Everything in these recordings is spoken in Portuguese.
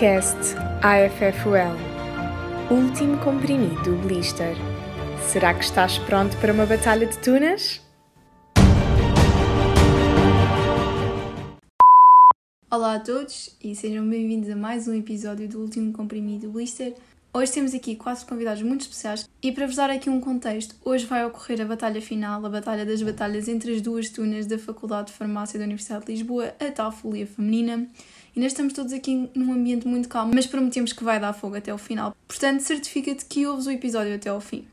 Podcast AFFUL Último comprimido blister. Será que estás pronto para uma batalha de tunas? Olá a todos e sejam bem-vindos a mais um episódio do último comprimido blister. Hoje temos aqui quatro convidados muito especiais e para vos dar aqui um contexto, hoje vai ocorrer a batalha final, a batalha das batalhas entre as duas tunas da Faculdade de Farmácia da Universidade de Lisboa, a tal folia feminina. E nós estamos todos aqui num ambiente muito calmo, mas prometemos que vai dar fogo até o final. Portanto, certifica-te que ouves o episódio até ao fim.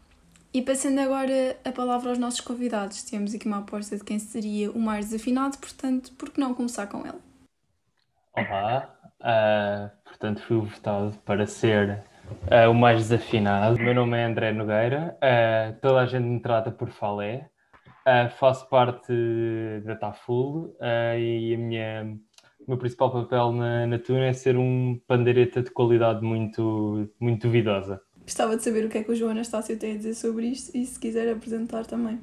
E passando agora a palavra aos nossos convidados, temos aqui uma aposta de quem seria o mais desafinado, portanto, por que não começar com ele? Olá, uh, portanto fui votado para ser uh, o mais desafinado. O meu nome é André Nogueira, uh, toda a gente me trata por Falé, faço parte da Taful e a minha meu principal papel na, na Tuna é ser um pandeireta de qualidade muito, muito duvidosa. Gostava de saber o que é que o João Anastácio tem a dizer sobre isto e se quiser apresentar também.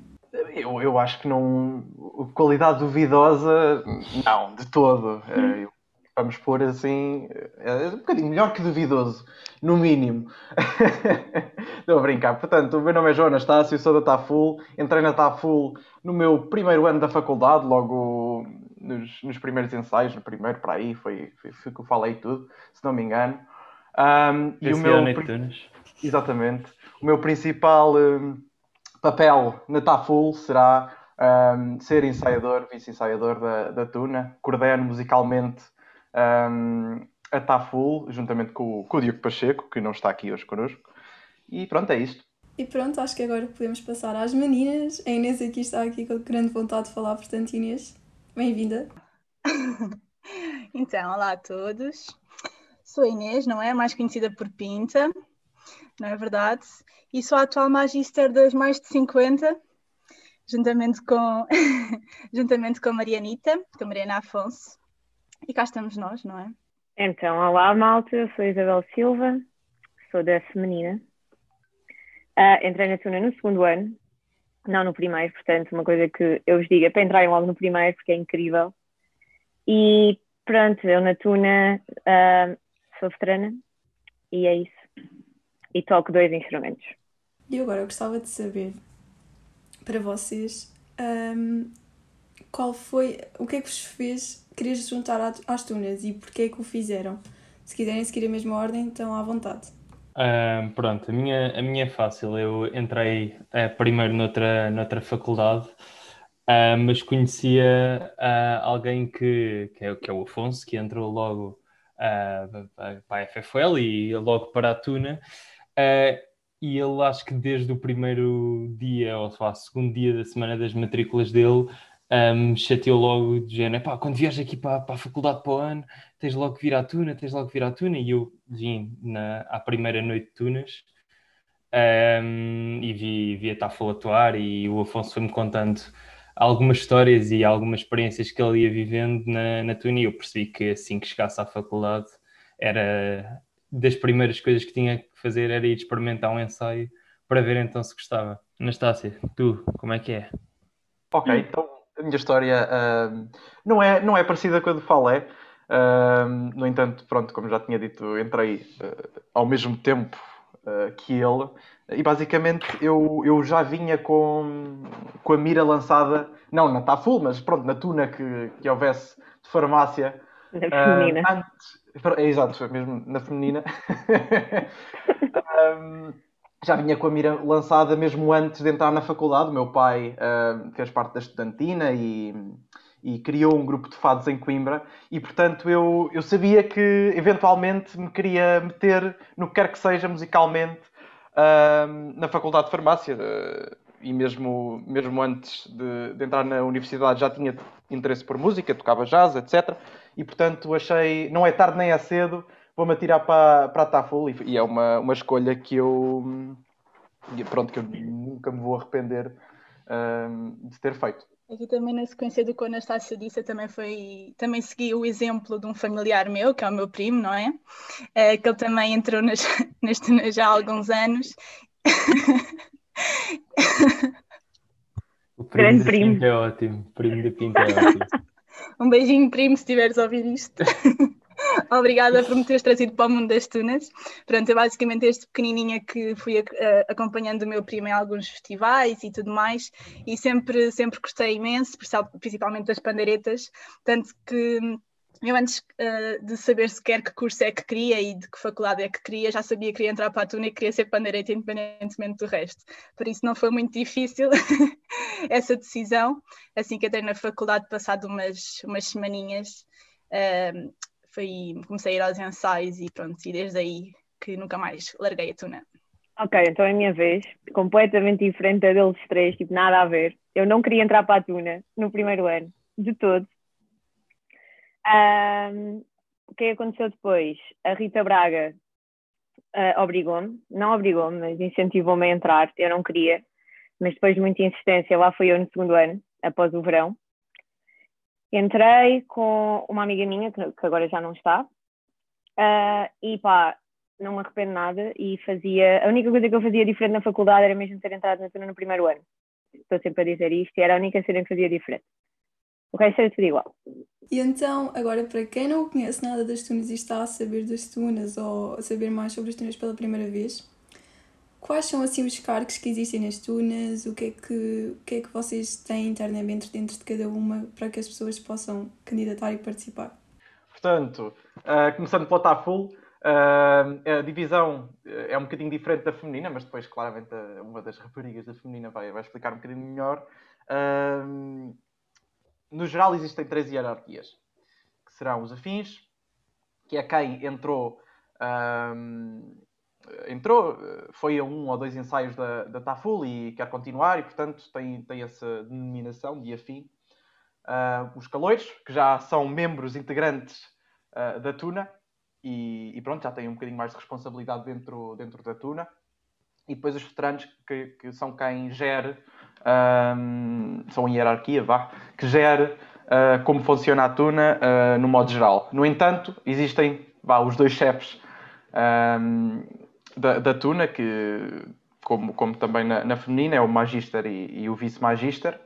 Eu, eu acho que não. Qualidade duvidosa, não, de todo. Hum. Vamos pôr assim. É um bocadinho melhor que duvidoso, no mínimo. Estou a brincar. Portanto, o meu nome é João Anastácio, sou da TAFUL. Entrei na TAFUL no meu primeiro ano da faculdade, logo nos, nos primeiros ensaios, no primeiro para aí, foi, foi, foi que eu falei tudo, se não me engano. Um, e o meu Exatamente. O meu principal um, papel na TAFUL será um, ser ensaiador, vice-ensaiador da, da Tuna. Coordeno musicalmente um, a TAFUL, juntamente com, com o Diogo Pacheco, que não está aqui hoje connosco. E pronto, é isto. E pronto, acho que agora podemos passar às meninas. A Inês aqui está aqui com grande vontade de falar, portanto, Inês, Bem-vinda. então, olá a todos. Sou a Inês, não é? Mais conhecida por Pinta, não é verdade? E sou a atual Magister das mais de 50, juntamente com, juntamente com a Marianita, com a Mariana Afonso. E cá estamos nós, não é? Então, olá malta, eu sou a Isabel Silva, sou da Feminina. Uh, entrei na Tuna no segundo ano não no primeiro, portanto, uma coisa que eu vos digo é para entrarem logo no primeiro, porque é incrível. E pronto, eu na Tuna uh, sou veterana e é isso. E toco dois instrumentos. E agora eu gostava de saber para vocês um, qual foi, o que é que vos fez querer juntar às Tunas e porquê é que o fizeram. Se quiserem seguir a mesma ordem, estão à vontade. Uh, pronto, a minha, a minha é fácil. Eu entrei uh, primeiro noutra, noutra faculdade, uh, mas conhecia alguém que, que é, que, é, o Afonso, que entrou logo para a FFL e logo para a Tuna. e ele, acho que desde o primeiro dia, ou lá, segundo dia da semana das matrículas dele, um, chateou logo de género, pá, quando viajas aqui para, para a faculdade para o ano, tens logo que vir à Tuna, tens logo que vir à Tuna, e eu vim na, à primeira noite de Tunas um, e vi, vi a Tafel atuar e o Afonso foi-me contando algumas histórias e algumas experiências que ele ia vivendo na, na Tuna e eu percebi que assim que chegasse à faculdade era das primeiras coisas que tinha que fazer era ir experimentar um ensaio para ver então se gostava. Anastácia, tu, como é que é? Ok, então a minha história uh, não, é, não é parecida com a do Falé. Uh, no entanto, pronto, como já tinha dito, entrei uh, ao mesmo tempo que ele e basicamente eu, eu já vinha com, com a mira lançada, não na Taful, mas pronto, na tuna que, que houvesse de farmácia. Na feminina. antes, é, exato, mesmo na feminina. um, já vinha com a mira lançada mesmo antes de entrar na faculdade. O meu pai uh, fez parte da estudantina e, e, criou um grupo de fados em Coimbra e, portanto, eu, eu sabia que eventualmente me queria meter no que quer que seja musicalmente uh, na faculdade de farmácia. Uh, e mesmo, mesmo antes de, de, entrar na universidade já tinha interesse por música, tocava jazz, etc. E, portanto, achei, não é tarde nem é cedo, vou-me atirar para, para a Tafel e, e, é uma, uma escolha que eu pronto, que eu nunca me vou arrepender uh, de ter feito. Aqui também na sequência do que a Anastácia disse, eu também, foi, também segui o exemplo de um familiar meu, que é o meu primo, não é? Uh, que ele também entrou nas, neste já há alguns anos. O primo Grande primo. é ótimo. O primo de Pinto é ótimo. um beijinho, primo, se estiveres a ouvir isto. Obrigada por me teres trazido para o mundo das tunas. Pronto, eu basicamente desde pequenininha que fui uh, acompanhando o meu primo em alguns festivais e tudo mais, e sempre, sempre gostei imenso, principalmente das pandeiretas, tanto que eu antes uh, de saber sequer que curso é que queria e de que faculdade é que queria, já sabia que queria entrar para a Tuna e queria ser pandeireta independentemente do resto. Por isso não foi muito difícil essa decisão. Assim que entrei na faculdade, passado umas, umas semaninhas, uh, foi, comecei a ir aos ensaios e pronto, e desde aí que nunca mais larguei a Tuna. Ok, então é a minha vez, completamente diferente da deles três, tipo, nada a ver. Eu não queria entrar para a Tuna no primeiro ano, de todo um, o que aconteceu depois? A Rita Braga uh, obrigou-me, não obrigou-me, mas incentivou-me a entrar. Eu não queria, mas depois de muita insistência, lá fui eu no segundo ano, após o verão. Entrei com uma amiga minha, que, agora já não está, uh, e pá, não me arrependo nada. E fazia. A única coisa que eu fazia diferente na faculdade era mesmo ter entrado na turma no primeiro ano. Estou sempre a dizer isto, e era a única cena que fazia diferente. O resto era tudo igual. E então, agora, para quem não conhece nada das tunas e está a saber das tunas ou a saber mais sobre as tunas pela primeira vez, quais são assim os cargos que existem nas tunas? O que é que, o que, é que vocês têm internamente dentro de cada uma para que as pessoas possam candidatar e participar? Portanto, uh, começando pela TAFUL, uh, a divisão eh, é um bocadinho diferente da feminina, mas depois, claramente, uma das raparigas da feminina vai, vai explicar um bocadinho melhor. Uh, no geral, existem três hierarquias, que serão os afins, que é quem entrou, um, entrou, foi a um ou dois ensaios da, da TAFUL e quer continuar, e portanto tem, tem essa denominação de afim. Uh, os caloiros, que já são membros integrantes uh, da Tuna, e, e, pronto, já têm um bocadinho mais de responsabilidade dentro, dentro da Tuna. E depois os veteranos, que, que são quem gere um, são em hierarquia, vá, que gere uh, como funciona a tuna no modo geral. No entanto, existem vá, os dois chefes um, da, da, tuna, que, como, como também na, na, feminina, é o magister e, e o vice-magister,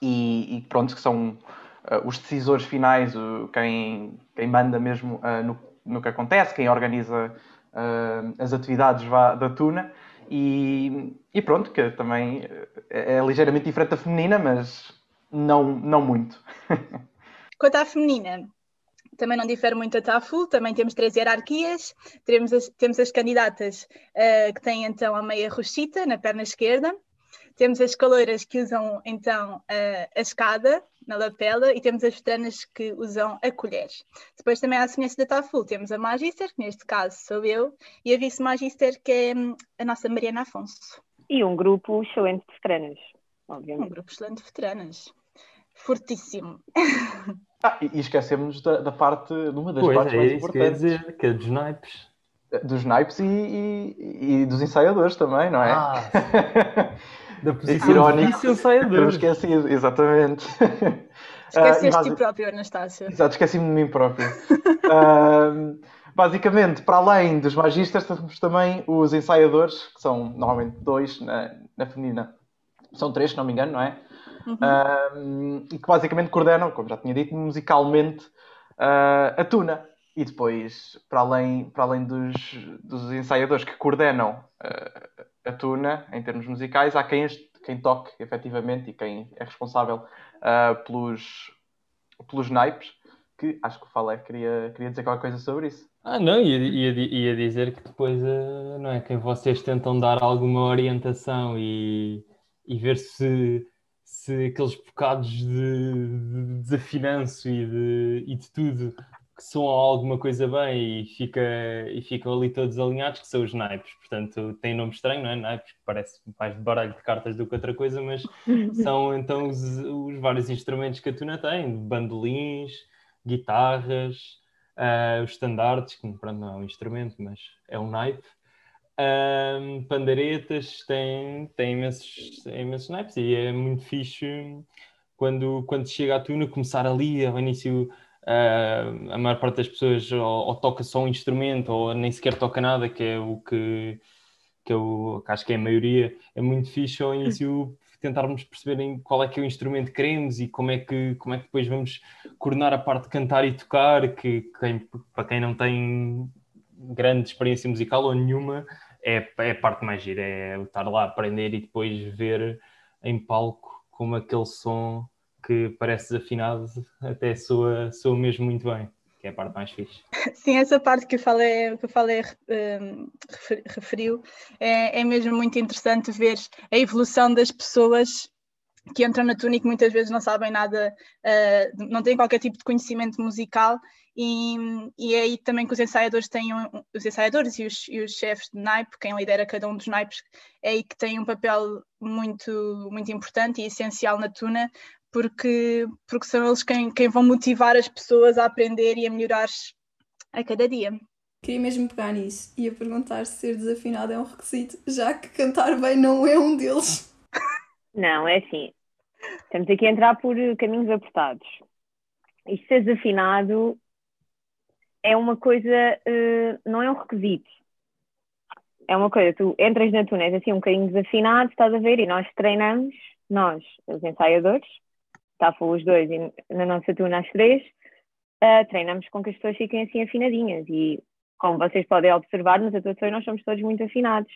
e, e, pronto, que são uh, os decisores finais, quem, quem manda mesmo no, no que acontece, quem organiza as atividades vá, da tuna. E, e, pronto, que também é, é ligeiramente diferente da feminina, mas não, não muito. Quanto à feminina, também não difere muito da TAFU, também temos três hierarquias, temos as, temos as candidatas uh, que têm então a meia roxita na perna esquerda, temos as caloiras que usam então uh, a escada na lapela e temos as veteranas que usam a colher. Depois também há a semelhança da TAFUL, temos a Magister, que neste caso sou eu, e a Vice-Magister, que é hum, a nossa Mariana Afonso. E um grupo excelente de veteranas, obviamente. Um grupo excelente de veteranas. Fortíssimo. Ah, e esquecemos da, da parte, de uma das pois, partes é mais importantes. Que, dizer, que é dos naipes. Dos naipes e, e, e, dos ensaiadores também, não é? Ah, da posição Irónico, de ensaiador. esqueci, exatamente. Esqueceste uh, de ti próprio, Anastácio. Exato, esqueci-me de mim próprio. uh, basicamente, para além dos magisters, temos também os ensaiadores, que são normalmente dois na, na feminina. São três, se não me engano, não é? Uhum. Uh, e que basicamente coordenam, como já tinha dito, musicalmente uh, a tuna. E depois, para além, para além dos, dos ensaiadores que coordenam uh, a tuna em termos musicais, há quem, quem toque efetivamente e quem é responsável pelos, pelos naipes, que acho que o Falé queria, queria dizer qualquer coisa sobre isso. Ah, não, ia, ia, ia dizer que depois, não é, quem vocês tentam dar alguma orientação e, e ver se se aqueles bocados de, de desafinanço e de, e de tudo que soam alguma coisa bem e, fica, e ficam ali todos alinhados, que são os naipes. Portanto, tem nome estranho, não é? Naipes, que parece mais baralho de cartas do que outra coisa, mas são então os, os vários instrumentos que a tuna tem, bandolins, guitarras, uh, os estandartes, que pronto, não é um instrumento, mas é um naipe. Um, pandaretas, tem, tem, imensos, imensos naipes e é muito fixe quando, quando chega a tuna começar ali ao início uh, a maior parte das pessoas ou, ou, toca só um instrumento ou nem sequer toca nada, que é o que, que eu que acho que é a maioria, é muito fixe ao início tentarmos perceber qual é que é o instrumento que queremos e como é que, como é que depois vamos coordenar a parte de cantar e tocar, que para quem não tem grande experiência musical ou nenhuma, é, é a parte mais gira, é estar lá a aprender e depois ver em palco como aquele som que parece desafinado até soa, soa mesmo muito bem, que é a parte mais fixe. Sim, essa parte que eu falei, que eu falei um, referiu, é, é mesmo muito interessante ver a evolução das pessoas que entram na túnica muitas vezes não sabem nada, uh, não têm qualquer tipo de conhecimento musical e, e é aí também que os ensaiadores têm um, os ensaiadores e os, e os chefes de naipe, quem lidera cada um dos naipes, é aí que tem um papel muito, muito importante e essencial na tuna, porque, porque são eles quem, quem vão motivar as pessoas a aprender e a melhorar a cada dia. Queria mesmo pegar nisso e a perguntar se ser desafinado é um requisito, já que cantar bem não é um deles. Não, é assim. Estamos aqui a entrar por caminhos apertados. E ser desafinado é uma coisa, uh, não é um requisito. É uma coisa, tu entras na tuna, és assim um bocadinho desafinado, estás a ver, e nós treinamos, nós, os ensaiadores, estavam os dois, e na nossa tuna as três, treinamos com que as pessoas fiquem assim afinadinhas. E como vocês podem observar, nas atuações nós somos todos muito afinados.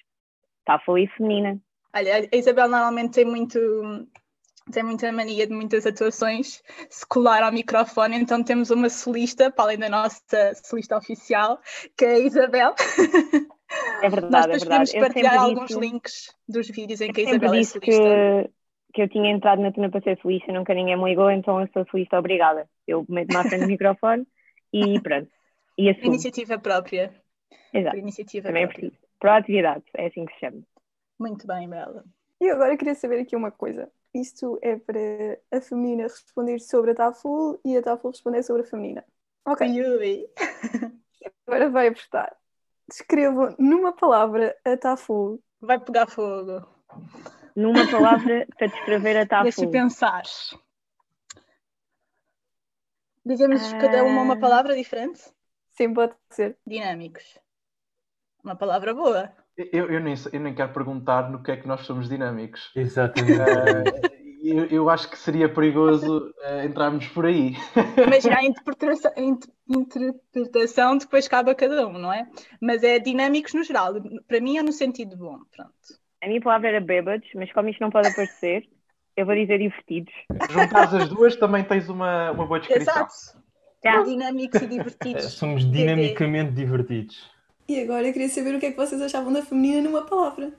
Está e feminina. Olha, a Isabel normalmente tem muito tem muita mania de muitas atuações secular ao microfone, então temos uma solista, para além da nossa solista oficial, que é a Isabel. É verdade, Nós é depois é podemos partilhar alguns disse, links dos vídeos em que a Isabel é solista. Que, que eu tinha entrado na tuna para ser solista, nunca ninguém me ligou, então eu sou solista obrigada. Eu meto-me à frente do microfone e pronto. E assumo. Iniciativa própria. Exato. iniciativa Também própria. é preciso. Proatividade, é assim que se chama. Muito bem, Bela. E agora eu queria saber aqui uma coisa. Isto é para a feminina responder sobre a Taful e a Taful responder sobre a feminina. Ok. Yui. Agora vai apostar. Descrevam numa palavra a Taful. Vai pegar fogo. Numa palavra para descrever a Taful. Deixa pensar. Dizemos uh... cada uma uma palavra diferente? Sim, pode ser. Dinâmicos. Uma palavra boa. Eu, eu, nem, eu nem quero perguntar no que é que nós somos dinâmicos. Exatamente. Uh, eu, eu, acho que seria perigoso uh, entrarmos por aí. Mas a interpretação, interpretação depois cabe a cada um, não é? Mas é dinâmicos no geral. Para mim é no sentido bom. Pronto. A minha palavra era bêbados, mas como isto não pode aparecer, eu vou dizer divertidos. Juntares as duas também tens uma, uma boa descrição. Exato. Yeah. Dinâmicos e divertidos. Somos dinamicamente divertidos. E agora eu queria saber o que é que vocês achavam da feminina numa palavra.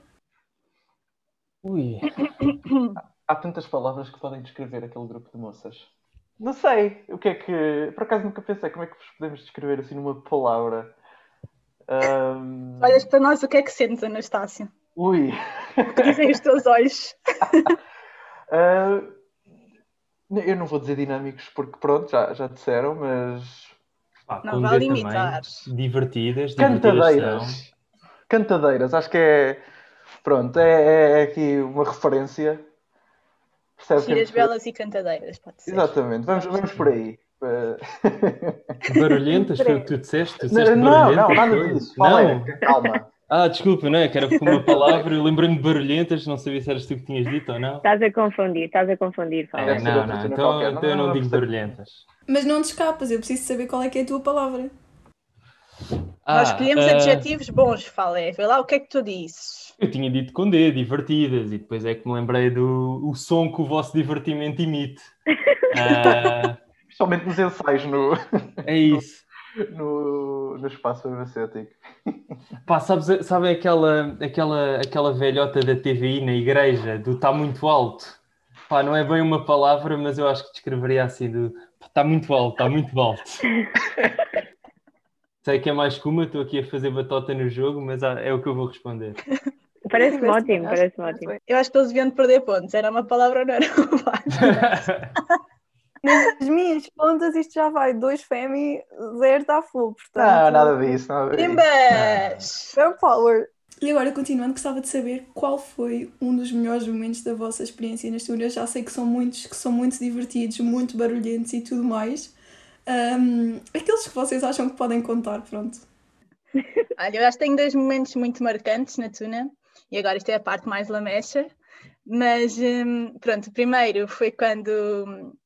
Ui. Há tantas palavras que podem descrever aquele grupo de moças. Não sei. O que é que. Por acaso nunca pensei como é que vos podemos descrever assim numa palavra. Um... Olhas para nós, o que é que sentes, Anastácia? Ui! O que dizem os teus olhos? uh... Eu não vou dizer dinâmicos porque pronto, já, já disseram, mas ah, não vai limitar. Também, divertidas, Cantadeiras. Cantadeiras, acho que é. Pronto, é, é, é aqui uma referência. Filhas belas e cantadeiras, pode ser. Exatamente, vamos, vamos por aí. Barulhentas, foi o que tu disseste? Tu disseste não, não, nada disso. Não. calma. Ah, desculpa, não é? Que era uma palavra, eu lembrei-me de barulhentas, não sabia se eras tu que tinhas dito ou não. Estás a confundir, estás a confundir. É, não, não, então, então eu não, digo barulhentas. Mas não te escapas, eu preciso saber qual é que é a tua palavra. Ah, Nós escolhemos uh... adjetivos bons, Falé. Vê lá o que é que tu dizes. Eu tinha dito com D, divertidas, e depois é que me lembrei do o som que o vosso divertimento emite. Uh... Principalmente nos ensaios no. É isso no, no espaço farmacêutico. Pá, sabes, sabe aquela, aquela, aquela velhota da TVI na igreja, do está muito alto? Pá, não é bem uma palavra, mas eu acho que descreveria assim, do está muito alto, está muito alto. Sei que é mais que uma, estou aqui a fazer batota no jogo, mas é o que eu vou responder. Parece-me ótimo, parece ótimo. Eu acho que eles deviam perder pontos. Era uma palavra ou não era uma Nas minhas contas, isto já vai 2 Femi, 0 está full. Portanto, não, nada disso. Nada disso. Fair power. E agora, continuando, gostava de saber qual foi um dos melhores momentos da vossa experiência na estúdio. Eu já sei que são muitos, que são muito divertidos, muito barulhentos e tudo mais. Um, aqueles que vocês acham que podem contar, pronto. Olha, eu acho que tenho dois momentos muito marcantes na Tuna. E agora isto é a parte mais lamecha Mas hum, pronto, primeiro foi quando,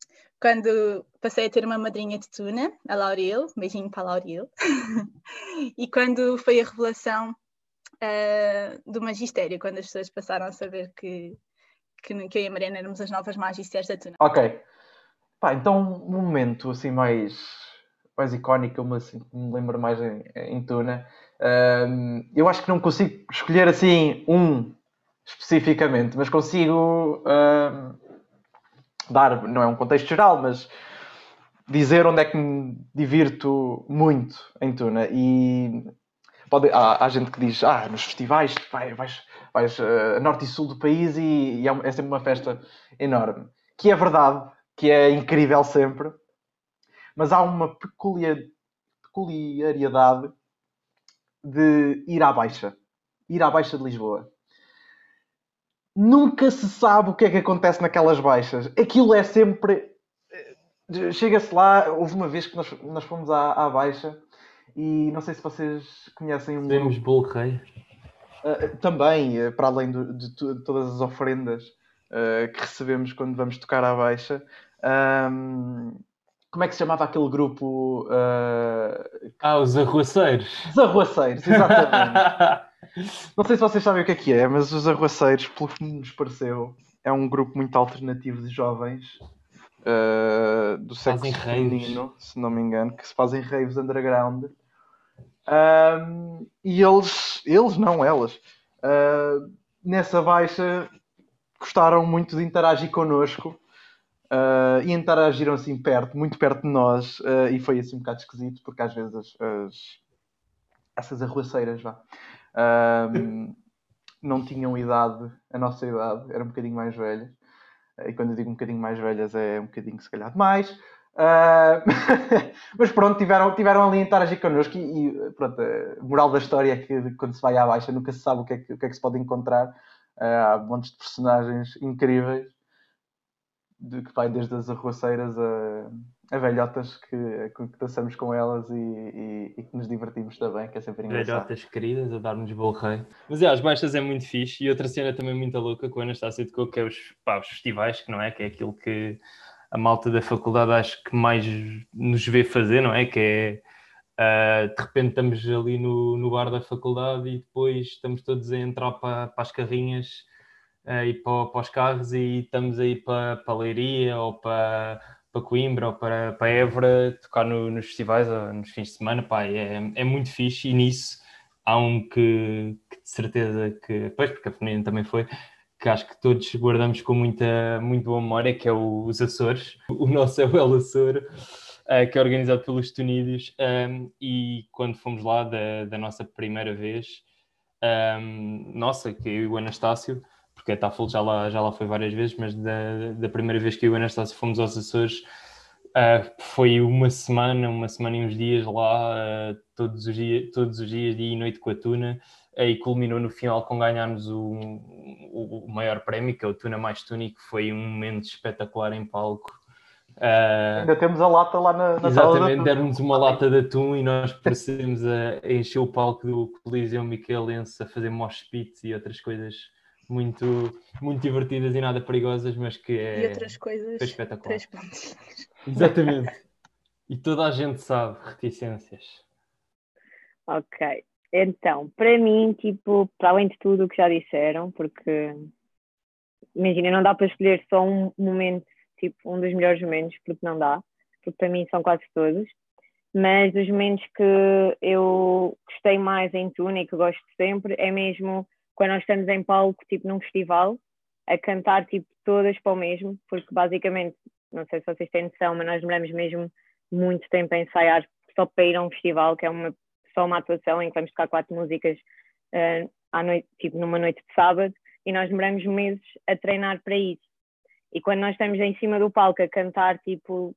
quando passei a ter uma madrinha de tuna, a Lauril, beijinho para a Lauril, e quando foi a revelação uh, do magistério, quando as pessoas passaram a saber que, que, que eu e a Mariana éramos as novas magistérias da tuna. Ok. Pá, então um momento assim mais, mais icónico, eu assim, me lembro mais em, em tuna. Eu acho que não consigo escolher assim um especificamente, mas consigo dar, não é um contexto geral, mas dizer onde é que me divirto muito em Tuna. E pode, há, há gente que diz, ah, nos festivais vai, vais, vais uh, norte e sul do país e, e é, é, sempre uma festa enorme. Que é verdade, que é incrível sempre, mas há uma peculiar, peculiaridade de ir à Baixa. Ir à Baixa de Lisboa nunca se sabe o que é que acontece naquelas baixas. Aquilo é sempre. Eh, chega-se lá, houve uma vez que nós, nós fomos à, à baixa e não sei se vocês conhecem um. Temos Bolo Rei. Uh, também, uh, para além do, de, de, todas as ofrendas uh, que recebemos quando vamos tocar à baixa. Um, como é que se chamava aquele grupo? Ah, os Arruaceiros. Os Arruaceiros, exatamente. Não sei se vocês sabem o que é que é, mas os Arruaceiros, pelo que nos pareceu, é um grupo muito alternativo de jovens uh, do sexo feminino, se não me engano, que se fazem raves underground. E eles, eles não elas, uh, nessa baixa gostaram muito de interagir connosco uh, e interagiram assim perto, muito perto de nós, uh, e foi assim um bocado esquisito, porque às vezes as, as essas arruaceiras vá, um, não tinham idade, a nossa idade, eram um bocadinho mais velhas. E quando eu digo um bocadinho mais velhas, é um bocadinho se calhar demais. Uh, mas pronto, tiveram, tiveram ali a interagir connosco e, e pronto, a moral da história é que quando se vai à baixa nunca se sabe o que é que, o que, é que se pode encontrar. Uh, há montes de personagens incríveis de que vai desde as arruaceiras a, a velhotas que, que dançamos com elas e, e, e, que nos divertimos também, que é sempre engraçado. Velhotas queridas a dar-nos bolo rei. Mas é, as baixas é muito fixe e outra cena também muito louca com a Anastácia de Coco, que é os, pá, os festivais, que não é? Que é aquilo que a malta da faculdade acho que mais nos vê fazer, não é? Que é Uh, de repente estamos ali no, no bar da faculdade e depois estamos todos a entrar para, para as carrinhas uh, e para, para, os carros e estamos aí para, para a Leiria ou para, para Coimbra ou para, para Évora tocar no, nos festivais nos fins de semana, pá, é, é muito fixe e nisso há um que, que de certeza que, pois, porque a feminina também foi, que acho que todos guardamos com muita, muito boa memória, que é o, os Açores. O nosso é o El Açor, uh, que é organizado pelos Tunídeos, um, e quando fomos lá da, da nossa primeira vez, um, nossa, que eu e o Anastácio, porque a Tafel já lá, já lá foi várias vezes, mas da, da primeira vez que eu e o Anastácio fomos aos Açores, uh, foi uma semana, uma semana e uns dias lá, uh, todos, os dias, todos os dias, dia e noite com a Tuna, uh, e culminou no final com ganharmos o, o, o, maior prémio, que é o Tuna Mais Tuna, que foi um momento espetacular em palco. Uh, Ainda temos a lata lá na, na Exatamente, deram-nos uma lata de atum e nós procedemos a, a encher o palco do Coliseu Michelense a fazer mosh pits e outras coisas muito, muito divertidas e nada perigosas, mas que é e outras coisas espetacular. Exatamente. E toda a gente sabe reticências. Ok. Então, para mim, tipo, para além de tudo o que já disseram, porque imagina, não dá para escolher só um momento, tipo, um dos melhores momentos, porque não dá, porque para mim são quase todos. Mas os momentos que eu gostei mais em Tuna e que gosto sempre é mesmo quando nós estamos em palco, tipo num festival, a cantar tipo todas para o mesmo, porque basicamente, não sei se vocês têm noção, mas nós demoramos mesmo muito tempo a ensaiar só para ir a um festival, que é uma, só uma atuação em que vamos tocar quatro músicas uh, à noite, tipo numa noite de sábado, e nós demoramos meses a treinar para isso. E quando nós estamos em cima do palco a cantar tipo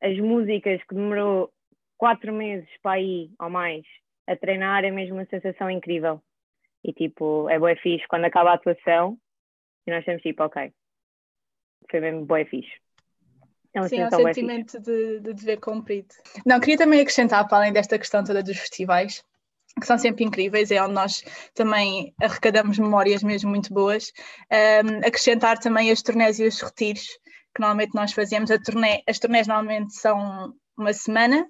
as músicas que demorou quatro meses para ir ou mais a treinar, é mesmo uma sensação incrível. E tipo, é boa fixe quando acaba a atuação e nós temos tipo, ok, foi mesmo boa fixe. É Sim, é um sentimento de, de dever cumprido. Não, queria também acrescentar, para além desta questão toda dos festivais, que são sempre incríveis, é onde nós também arrecadamos memórias mesmo muito boas. Um, acrescentar também as turnés e os retiros, que normalmente nós fazemos. Turnê, as turnés normalmente são uma semana,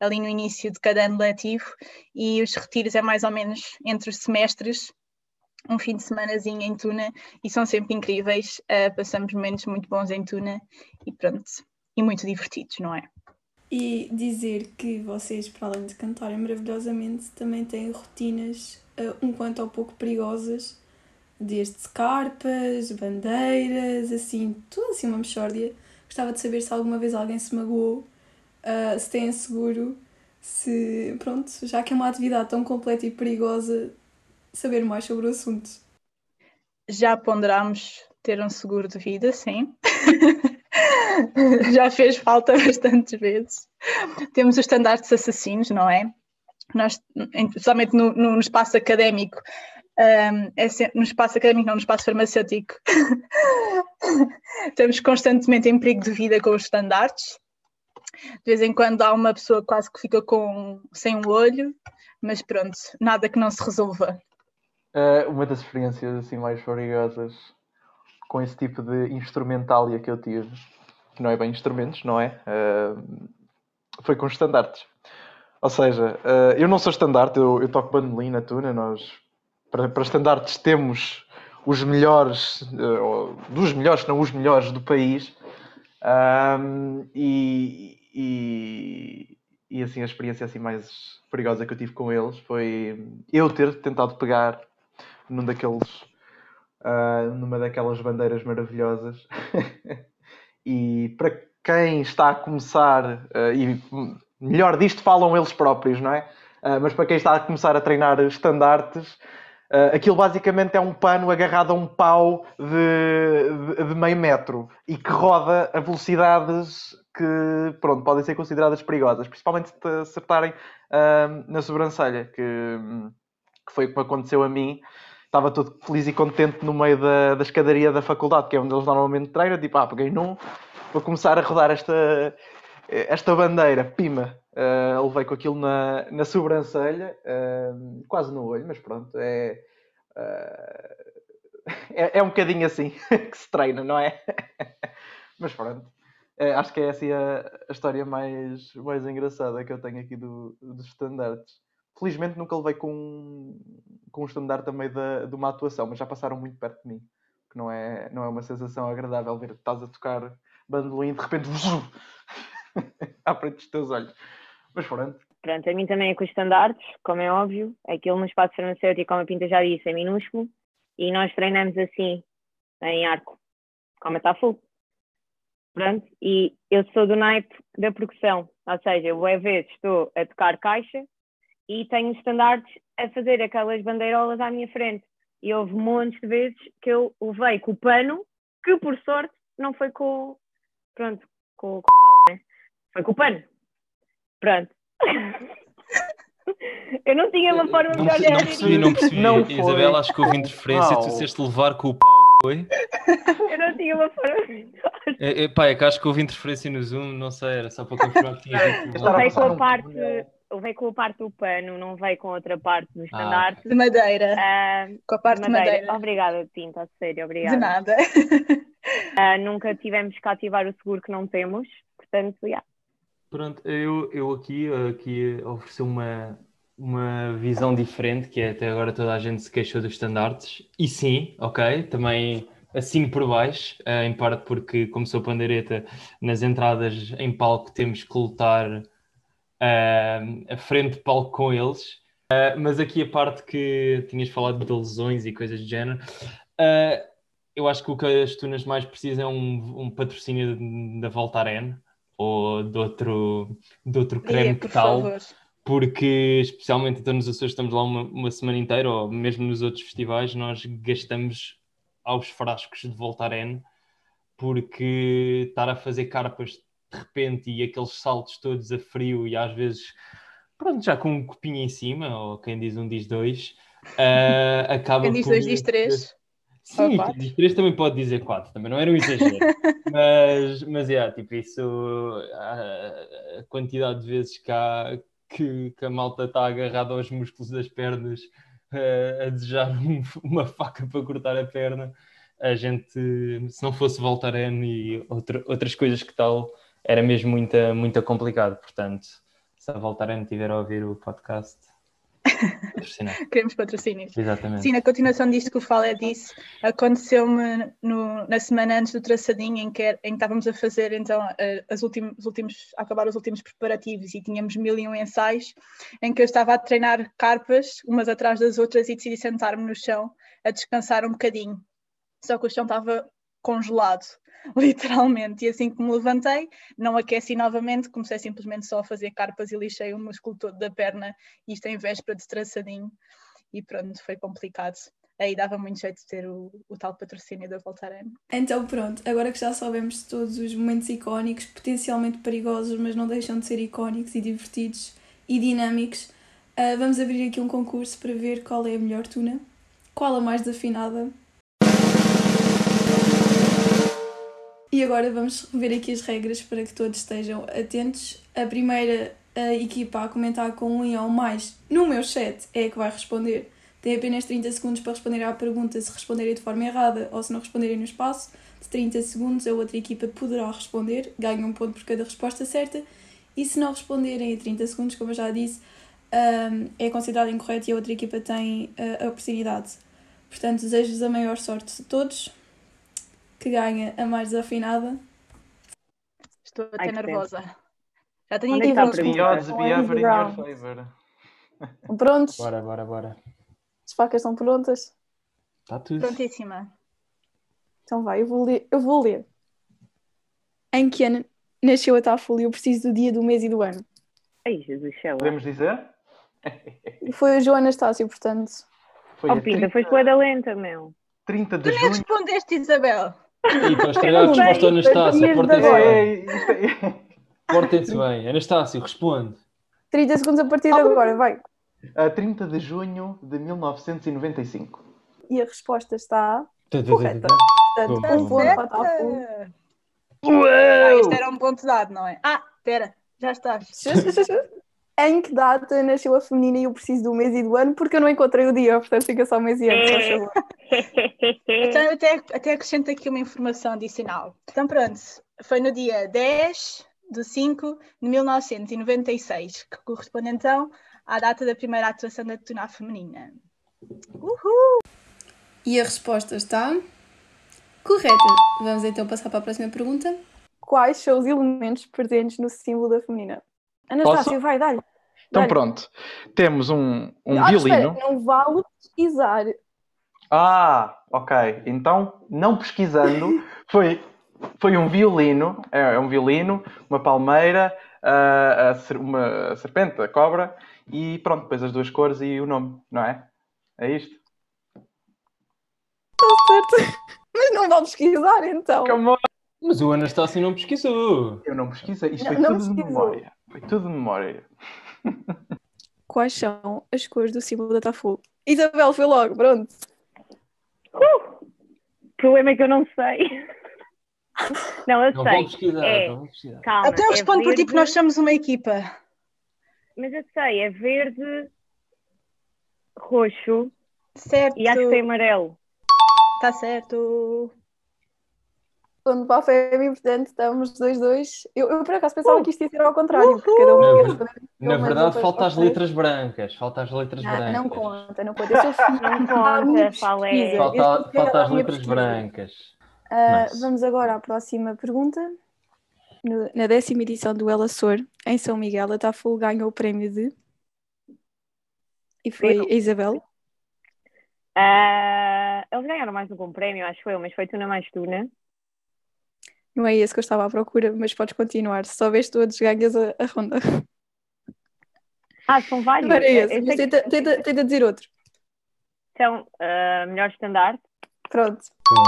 ali no início de cada ano letivo, e os retiros é mais ou menos entre os semestres, um fim de semanazinho em Tuna, e são sempre incríveis. Uh, passamos momentos muito bons em Tuna e pronto, e muito divertidos, não é? E dizer que vocês, para além de cantarem maravilhosamente, também têm rotinas uh, um quanto ao pouco perigosas, desde carpas, bandeiras, assim, tudo assim uma mexórdia. Gostava de saber se alguma vez alguém se magoou, uh, se têm seguro, se, pronto, já que é uma atividade tão completa e perigosa, saber mais sobre o assunto. Já ponderámos ter um seguro de vida, sim. já fez falta bastantes vezes. Temos os estandartes assassinos, não é? Nós, especialmente no, no espaço académico, um, é sempre, no espaço académico, não no espaço farmacêutico, estamos constantemente em perigo de vida com os estandartes. De vez em quando há uma pessoa quase que fica com, sem um olho, mas pronto, nada que não se resolva. Uh, uma das experiências assim mais perigosas com esse tipo de instrumentalia que eu tive que não é bem instrumentos, não é? Uh, foi com estandartes. Ou seja, uh, eu não sou estandarte, eu, eu toco bandolim na tuna, nós para, para estandartes temos os melhores, uh, dos melhores, não os melhores do país. Um, e, e, e, assim a experiência assim mais perigosa que eu tive com eles foi eu ter tentado pegar num daqueles uh, numa daquelas bandeiras maravilhosas E para quem está a começar, uh, e melhor disto falam eles próprios, não é? Uh, mas para quem está a começar a treinar estandartes, uh, aquilo basicamente é um pano agarrado a um pau de, de, de, meio metro e que roda a velocidades que pronto, podem ser consideradas perigosas, principalmente se acertarem uh, na sobrancelha, que, que foi o que aconteceu a mim estava todo feliz e contente no meio da, da escadaria da faculdade, que é onde eles normalmente treinam, tipo, ah, peguei num, vou começar a rodar esta, esta bandeira, pima, uh, levei com aquilo na, na sobrancelha, uh, quase no olho, mas pronto, é, uh, é, é, um bocadinho assim que se treina, não é? mas pronto. É, acho que é assim a, a, história mais, mais engraçada que eu tenho aqui do, dos estandartes. Felizmente nunca levei com, com um estandarte também de, de uma atuação, mas já passaram muito perto de mim. Que não é, não é uma sensação agradável ver que estás a tocar bandolim e de repente à frente dos teus olhos. Mas pronto. Pronto, a mim também é com os estandartes, como é óbvio. Aquilo no espaço farmacêutico, como a Pinta já disse, é minúsculo. E nós treinamos assim, em arco, como está full. Pronto, e eu sou do naipe da percussão, ou seja, eu às vezes estou a tocar caixa e tenho estandartes a fazer aquelas bandeirolas à minha frente. E houve montes de vezes que eu levei com o pano, que por sorte não foi com, pronto, com, com o pau, né? Foi com o pano. Pronto. eu não tinha uma forma não, de olhar. Não percebi, não percebi. Não Isabela, acho que houve interferência, oh. tu disseste levar com o pau, foi? eu não tinha uma forma de é, é, pá, é que acho que houve interferência no Zoom, não sei, era só para confirmar que tinha. Levei com a parte veio com a parte do pano, não veio com outra parte do ah, estandarte. Ah, de madeira. Uh, com a parte de madeira. madeira. Obrigada, Tinta, a sério, obrigada. De nada. uh, nunca tivemos que ativar o seguro que não temos, portanto, já. Yeah. Pronto, eu, eu aqui, aqui ofereci uma, uma visão diferente, que é até agora toda a gente se queixou dos estandartes, e sim, ok, também assino por baixo, uh, em parte porque, como sou pandeireta, nas entradas em palco temos que lutar uh, a frente de palco com eles. Uh, mas aqui a parte que tinhas falado de lesões e coisas do género, uh, eu acho que o que as tunas mais precisam é um, um patrocínio da Voltaren ou de outro, de outro creme que tal. Favor. Porque, especialmente então nos Açores, estamos lá uma, uma semana inteira, ou mesmo nos outros festivais, nós gastamos aos frascos de Voltaren, porque estar a fazer carpas de repente e aqueles saltos todos a frio e às vezes, pronto, já com um copinho em cima, ou quem diz um diz dois, uh, acaba Quem diz dois diz três. Sim, diz três também pode dizer quatro, também não era um exagero. mas, mas é, tipo, isso, a, a quantidade de vezes que há, que, que a malta está agarrada aos músculos das pernas uh, a desejar um, uma faca para cortar a perna. A gente, se não fosse Voltaren e outra, outras coisas que tal, era mesmo muito, muito complicado. Portanto, se a Voltaren tiver a ouvir o podcast, Queremos patrocínios. Exatamente. Sim, na continuação disto que o Falé disse, aconteceu-me na semana antes do traçadinho em que, em que estávamos a fazer então as últimos, os últimos, a acabar os últimos preparativos e tínhamos mil e um ensaios em que eu estava a treinar carpas umas atrás das outras e decidi sentar-me no chão a descansar um bocadinho. Só que o chão estava congelado. literalmente. E assim que me levantei, não aqueci novamente, comecei simplesmente só a fazer carpas e lixei o músculo todo da perna, isto em véspera de traçadinho, e pronto, foi complicado. Aí dava muito jeito de ter o, o tal patrocínio da Voltaren. Então pronto, agora que já sabemos todos os momentos icónicos, potencialmente perigosos, mas não deixam de ser icónicos e divertidos e dinâmicos, uh, vamos abrir aqui um concurso para ver qual é a melhor tuna, qual a mais desafinada E agora vamos rever aqui as regras para que todos estejam atentos. A primeira a equipa a comentar com um e ou mais no meu chat é a que vai responder. Tem apenas 30 segundos para responder à pergunta se responderem de forma errada ou se não responderem no espaço. De 30 segundos a outra equipa poderá responder, ganha um ponto por cada resposta certa. E se não responderem a 30 segundos, como eu já disse, um, é considerado incorreto e a outra equipa tem uh, a oportunidade. Portanto, desejo-vos a maior sorte de todos que ganha a mais desafinada. Estou até Ai, nervosa. Já tenho aqui votos. The odds in your favor. Prontos? Bora, bora, bora. As facas estão prontas? Está tudo. Prontíssima. Então vai, eu vou ler. Eu vou ler. Em que ano nasceu a Taful e eu preciso do dia, do mês e do ano? Ai, Jesus céu. Podemos dizer? Foi o João Anastácio, portanto. Foi oh, Pinta, 30... foi poeda lenta, meu. 30 de tu junho. Tu nem respondeste, Isabel. E para estragar a resposta ao Anastácio, portem-se bem. Portem-se bem. Anastácio, responde. 30 segundos a partir de agora, vai. A 30 de junho de 1995. E a resposta está correta. Portanto, um ponto para a ah, Isto era um ponto dado, não é? Ah, espera, já estás. em que data nasceu a feminina e eu preciso do mês e do ano, porque eu não encontrei o dia, portanto fica só o mês e ano, até, até acrescento aqui uma informação adicional. Então pronto, foi no dia 10 de 5 de 1996, que corresponde então à data da primeira atuação da Tuna Feminina. Uhul! E a resposta está correta. Vamos então passar para a próxima pergunta. Quais são os elementos presentes no símbolo da feminina? Anastácio, Posso? vai, dá-lhe. Então dá pronto, temos um, um ah, violino. Espera, não vale pesquisar. Ah, ok. Então, não pesquisando, foi, foi um violino, é, é um violino, uma palmeira, a, a, uma serpente, a cobra, e pronto, depois as duas cores e o nome, não é? É isto? Está certo. Mas não vale pesquisar então. Mas o Anastácio não pesquisou. Eu não pesquisei, isto não, foi tudo de memória. Foi tudo de memória. Quais são as cores do símbolo da Tafu? Isabel, foi logo, pronto. Uh! O problema é que eu não sei. Não, eu não sei. Vou pesquisar, é... não vou pesquisar. Calma, Até eu respondo é por ti, porque nós somos uma equipa. Mas eu sei, é verde, roxo certo. e acho que tem amarelo. Está certo quando para a Femi, portanto, estamos dois, dois. Eu, eu por acaso pensava uh! que isto ia ser ao contrário, uh! porque cada um ia responder. Na verdade, falta as letras brancas. Falta as letras ah, brancas. Não conta, não conta. Eu sou filho, não conta, falei. Falta, falta as letras pesquisa. brancas. Uh, vamos agora à próxima pergunta. No, na décima edição do Ela Sor, em São Miguel, a Taful ganhou o prémio de. E foi a Isabel. Uh, eles ganharam mais um prémio, acho que foi, mas foi Tuna mais Tuna. Não é esse que eu estava à procura, mas podes continuar. Se souberes todos, ganhas a, a ronda. Ah, são vários. Não era esse, mas tenta, tenta, tenta dizer outro. Então, uh, melhor estandarte. Pronto.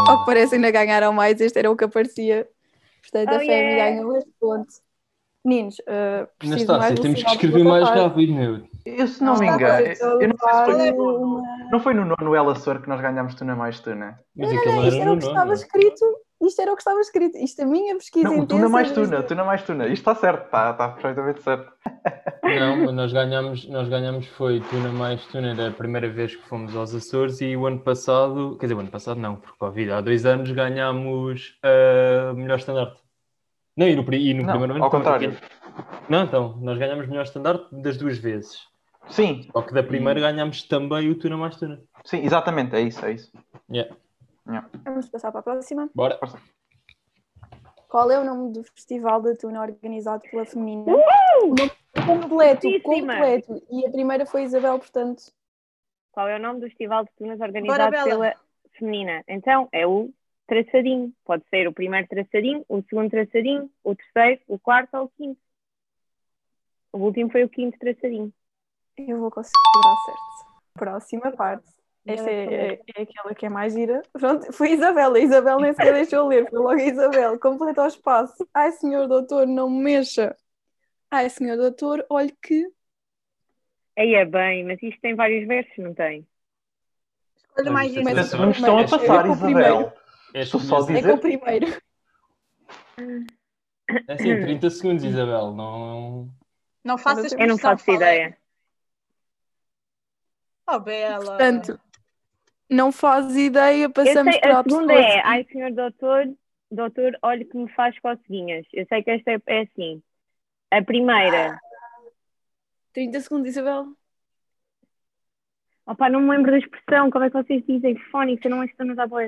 Ao que parece, ainda ganharam mais. Este era o que aparecia. Portanto, oh, a Femi yeah. ganhou este ponto. Meninos, uh, preciso está, mais temos que escrever mais rápido, meu. Eu, se não, não me engano, eu não sei se foi, uma... não foi no nono Ela Sor que nós ganhámos Tuna mais Tuna. Mas não, não, não, isto era o que estava escrito isto era o que estava escrito. Isto é a minha pesquisa Não, tuna mais tuna, tuna mais tuna. Isto está certo, está, está perfeitamente certo. Não, nós ganhámos, nós ganhámos foi tuna mais tuna da primeira vez que fomos aos Açores e o ano passado, quer dizer, o ano passado não, por Covid, há dois anos ganhámos a melhor estandarte. Não, e no, e no Não, primeiro ano. ao contrário. Não, então, nós ganhámos melhor estandarte das duas vezes. Sim, Só que da primeira ganhámos também o tuna mais tuna. sim, exatamente, é isso, é isso. Yeah. Vamos passar para a próxima. Bora. Qual é o nome do festival de tuna organizado pela feminina? Nome completo, completo. E a primeira foi Isabel, portanto, Qual é o nome do festival de tunas organizado Bela. pela feminina? Então, é o traçadinho. Pode ser o primeiro traçadinho, o segundo traçadinho, o terceiro, o quarto ou o quinto. O último foi o quinto traçadinho. eu vou conseguir dar certo. Próxima parte. Esta é, é- é aquela que é mais gira. Pronto, foi Isabel. A Isabel nem sequer deixou ler. Foi logo a Isabel. Completa o espaço. Ai, senhor doutor, não me mexa. Ai, senhor doutor, olhe que... Aí é bem, mas isto tem vários versos, não tem? Escolha mais. Começa Não me estão a passar, É com o primeiro. Isabel. É, Estou só a É com dizer. o primeiro. é assim, 30 segundos, Isabel. Não. Não faças Eu não faço ideia. Oh, Bela. Portanto, não faz ideia, passamos sei, para a segunda é, ai senhor doutor, doutor, olhe que me faz coceguinhas. Eu sei que esta é, é assim. A primeira, 30 segundos, Isabel. opá, não me lembro da expressão, como é que vocês dizem? Fónica, não é que estamos a boa.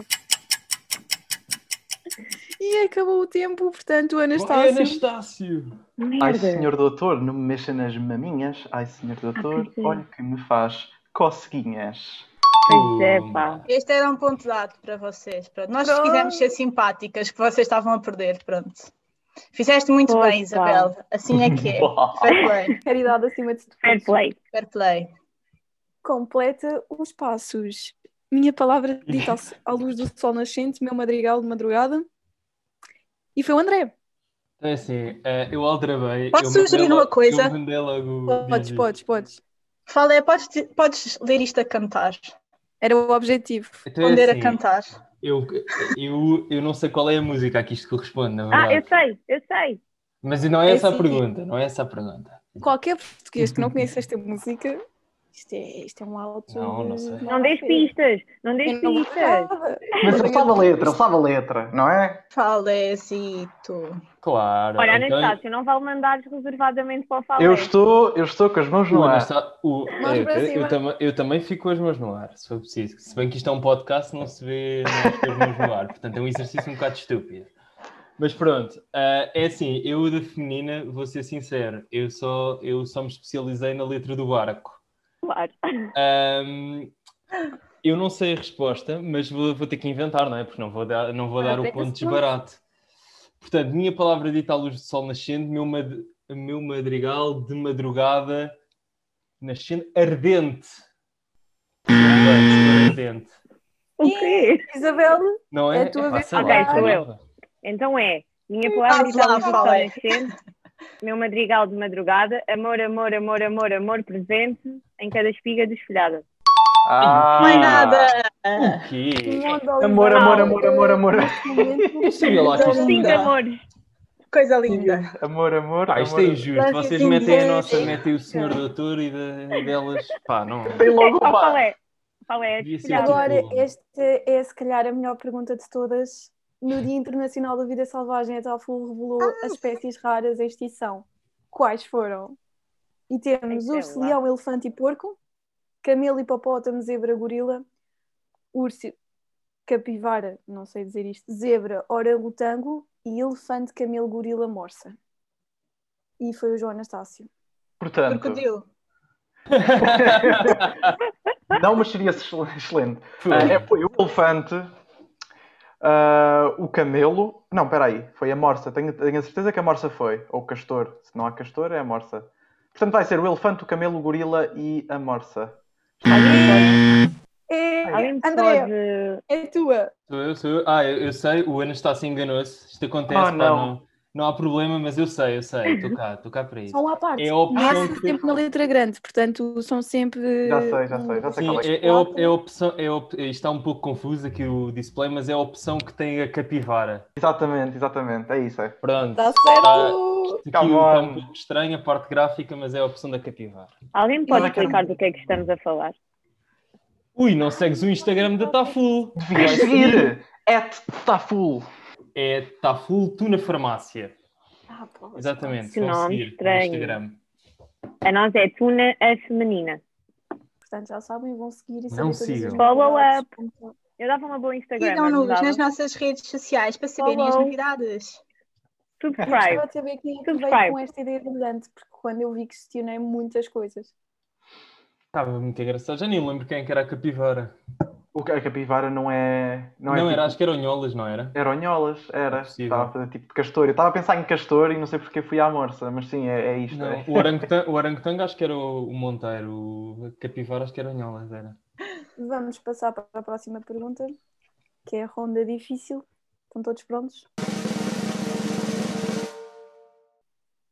E acabou o tempo, portanto, Ai, Anastácio. Anastácio! Ai, Merda. senhor doutor, não me mexa nas maminhas. Ai, senhor doutor, pois é. olha que me faz coceguinhas. Pois é, pá. Este era um ponto dado para vocês. Pronto. Nós Pronto. quisemos ser simpáticas, que vocês estavam a perder. Pronto. Fizeste muito Pois, bem, Isabel. Assim é que é. Fair play. Caridade acima de tudo. Fair play. Fair play. Completa os passos. Minha palavra dita à luz do sol nascente, meu madrigal de madrugada. E foi o André. É assim, eh, eu aldrabei. Posso eu sugerir uma coisa? Eu mandei logo. Podes, podes, podes. Fala, é, podes, podes ler isto a cantar. Era o objetivo. Então é Responder assim, a cantar. Eu, eu, eu não sei qual é a música a que isto corresponde, na Ah, eu verdade. sei, eu sei. Mas não é É essa a assim. pergunta, não é essa a pergunta. Qualquer português que não conheça esta música, isto é, isto é um alto. Não, não sei. Não dês pistas, não dês Eu pistas. Mas ele sabe a letra, ele sabe a letra, não é? Falecito. Claro. Olha, então- Anastácio, não vale mandares reservadamente para o Falé. Eu estou, eu estou com as mãos no ar. Anastá- o- Mãos eu, eu, também, eu também fico com as mãos no ar, se for preciso. Se bem que isto é um podcast, não se vê vê as mãos no ar. Portanto, é um exercício um bocado estúpido. Mas pronto, ah, é assim, eu da feminina, vou ser sincero, eu só, eu só me especializei na letra do barco. Claro. Ahm, eu não sei a resposta, mas vou, vou ter que inventar, não é? Porque não vou dar, não vou Olha, dar o ponto desbarato. Portanto, minha palavra dita à luz do sol nascente, meu, mad- meu madrigal de madrugada nascente ardente. Ardente. O quê? Isabel, Não é? É a tua Epá, vez. Ok, lá, sou sei eu. lá. Então é, minha palavra de Ah, luz do sol nascente, meu madrigal de madrugada, amor, amor, amor, amor, amor presente em cada espiga desfolhada. Ah, Não é nada. O quê? Amor, amor, amor, amor, amor. Isto Cinco Linda. amores. Coisa linda. Amor, amor. Pá, isto amor. é injusto. Vocês metem a nossa, metem o senhor doutor e, e delas. Pá, não. Tem logo Qual, uma. qual é? Qual é ser desfolhada? Agora, Tipo- esta é se calhar a melhor pergunta de todas. No Dia Internacional da Vida Selvagem, a Talfu revelou as espécies raras em extinção. Quais foram? E temos urso, leão, elefante e porco, camelo, hipopótamo, zebra, gorila, urso, capivara, não sei dizer isto, zebra, orangotango e elefante, camelo, gorila, morsa. E foi o João Anastácio. Portanto, Crocodilo. não, mas seria excel- excelente. Foi. É, foi o elefante, ah, o camelo. Não, espera aí, foi a morsa. Tenho, tenho a certeza que a morsa foi. Ou o castor. Se não há castor, é a morsa. Portanto, vai ser o elefante, o camelo, o gorila e a morsa. É, Alguém me André, pode... é tua. Sou eu, sou eu. Ah, eu, eu sei, o Anastácio enganou-se. Isto acontece, Oh, pá, não. Não. Há problema, mas eu sei, eu sei, estou cá, estou cá para isso. São à parte. É a opção que- sempre na letra grande, portanto são sempre. Já sei, já sei, já sei Sim, qual é. é, é, a op- é opção, é op- está um pouco confuso aqui o display, mas é a opção que tem a capivara. Exatamente, exatamente, é isso. É. Pronto. Está certo! Isto aqui está um pouco estranho, a parte gráfica, mas é a opção da capivara. Alguém pode Não é explicar do que é que estamos a falar? Ui, não segues o Instagram da Taful. Devias seguir! At Taful! É Taful Tu na Farmácia. Ah, pô, Exatamente. Que vão nome seguir no estranho. Instagram. A nós é Tuna a Feminina. Portanto, já sabem, vão seguir e Não saber todas as sigam. Follow novidades. Eu dava uma boa Instagram. Sigam-nos mas não nas dava. nossas redes sociais para saberem as Follow. novidades. Subscribe. Gostava de saber quem é que veio com esta ideia brilhante, porque quando eu vi questionei muitas coisas. Estava muito engraçado. Já nem lembro quem é que era a capivara. O a capivara não é. Não, Não, é era, tipo- acho que era Onholas, não era? Era Onholas, era. É. Estava a fazer tipo de castor. Eu estava a pensar em castor e não sei porque fui à morsa, mas sim, é, é isto. Não, é. o orangotango, o orangotango acho que era o, o Monteiro, o a capivara acho que era Onholas, era. Vamos passar para a próxima pergunta, que é a ronda difícil. Estão todos prontos?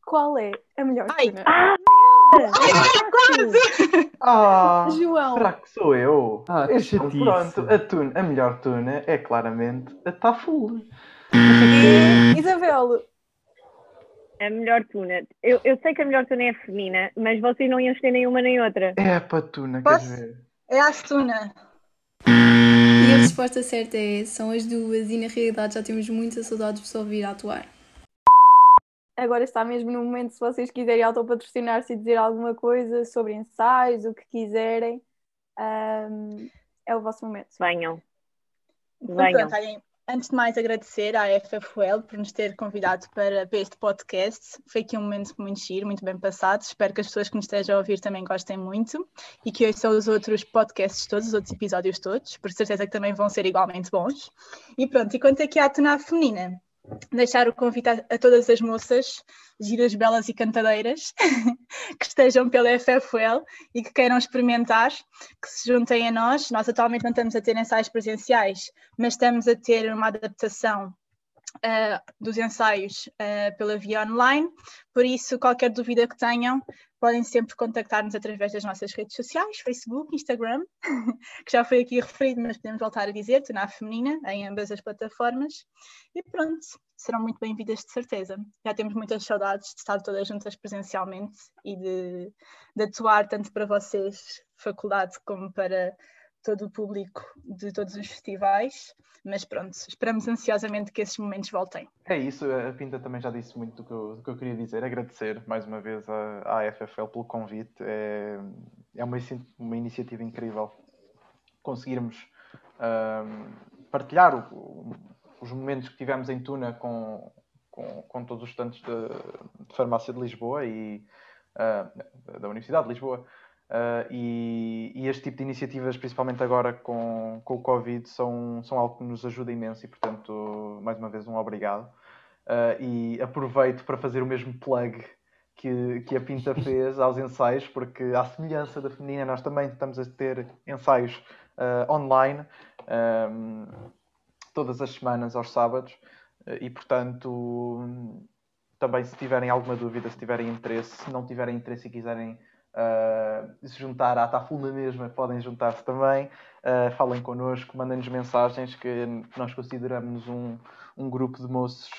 Qual é a melhor Ai. tuna? Ah! Ah! João, Será que sou eu? Ah, que Então, chatice. pronto, a, tuna, a melhor tuna é claramente a Taful. e Isabel, A melhor tuna. Eu, eu sei que a melhor tuna é a feminina, mas vocês não iam escolher nenhuma nem outra. É para tuna, Posso? queres ver? É a Astuna. E a resposta certa é: são as duas, e na realidade já temos muita saudade de vos ouvir a atuar. Agora está mesmo no momento, se vocês quiserem autopatrocinar-se e dizer alguma coisa sobre ensaios, o que quiserem, ahm, é o vosso momento. Venham. Venham. antes de mais agradecer à FFUL por nos ter convidado para, para este podcast. Foi aqui um momento muito giro, muito bem passado. Espero que as pessoas que nos estejam a ouvir também gostem muito e que ouçam os outros podcasts todos, os outros episódios todos, por certeza que também vão ser igualmente bons. E pronto, e quanto aqui à tuna feminina, deixar o convite a, a todas as moças, giras, belas e cantadeiras, que estejam pela FFUL e que queiram experimentar, que se juntem a nós. Nós atualmente não estamos a ter ensaios presenciais, mas estamos a ter uma adaptação dos ensaios ah, pela via online. Por isso, qualquer dúvida que tenham, podem sempre contactar-nos através das nossas redes sociais, Facebook, Instagram, que já foi aqui referido, mas podemos voltar a dizer, Tuna Feminina, em ambas as plataformas. E pronto, serão muito bem-vindas de certeza. Já temos muitas saudades de estar todas juntas presencialmente e de, de atuar tanto para vocês, faculdade, como para todo o público de todos os festivais. Mas pronto, esperamos ansiosamente que esses momentos voltem. É isso, a Pinta também já disse muito do que eu, do que eu queria dizer. Agradecer mais uma vez à, à FFL pelo convite. É, é uma, uma iniciativa incrível conseguirmos ahm, partilhar o- os momentos que tivemos em Tuna com, com, com todos os estudantes de, de farmácia de Lisboa e ah, da Universidade de Lisboa. Ah, e, e este tipo de iniciativas, principalmente agora com, com o Covid, são, são algo que nos ajuda imenso e, portanto, mais uma vez, um obrigado. Ah, e aproveito para fazer o mesmo plug que, que a Pinta fez aos ensaios, porque, à semelhança da feminina, nós também estamos a ter ensaios ah, online ahm, todas as semanas, aos sábados, e, portanto, também se tiverem alguma dúvida, se tiverem interesse, se não tiverem interesse e quiserem uh, se juntar à Taful na mesma, podem juntar-se também. Uh, falem connosco, mandem-nos mensagens que nós consideramos um, um grupo de moços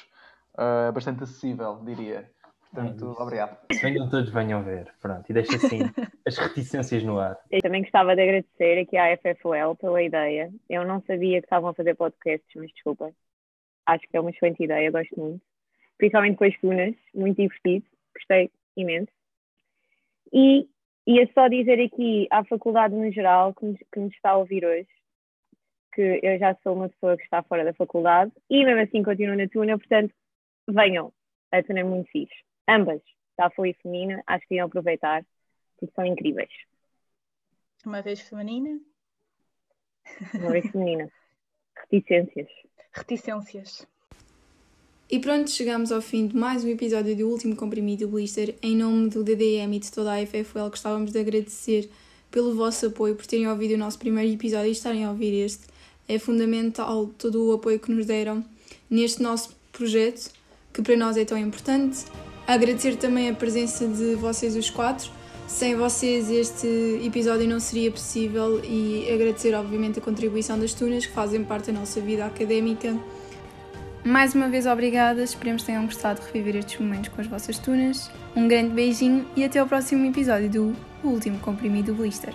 uh, bastante acessível, diria. Portanto, É obrigado. Venham todos, venham ver. Pronto, e deixa assim as reticências no ar. Eu também gostava de agradecer aqui à FFL pela ideia. Eu não sabia que estavam a fazer podcasts, mas desculpa. Acho que é uma excelente ideia, gosto muito. Principalmente com as tunas, muito divertido. Gostei imenso. E ia só dizer aqui à faculdade no geral que nos, que nos está a ouvir hoje que eu já sou uma pessoa que está fora da faculdade e mesmo assim continuo na tuna, portanto, venham. A tuna é muito fixe. Ambas, Tafo e Feminina, acho que iam aproveitar porque são incríveis. Uma vez feminina, Uma vez feminina. Reticências. reticências. E pronto, chegamos ao fim de mais um episódio do Último Comprimido Blister. Em nome do DDM e de toda a FFL, gostávamos de agradecer pelo vosso apoio, por terem ouvido o nosso primeiro episódio e estarem a ouvir este. É fundamental todo o apoio que nos deram neste nosso projeto, que para nós é tão importante. Agradecer também a presença de vocês os quatro. Sem vocês este episódio não seria possível e agradecer obviamente a contribuição das tunas que fazem parte da nossa vida académica. Mais uma vez obrigada, esperemos que tenham gostado de reviver estes momentos com as vossas tunas. Um grande beijinho e até ao próximo episódio do O Último Comprimido Blister.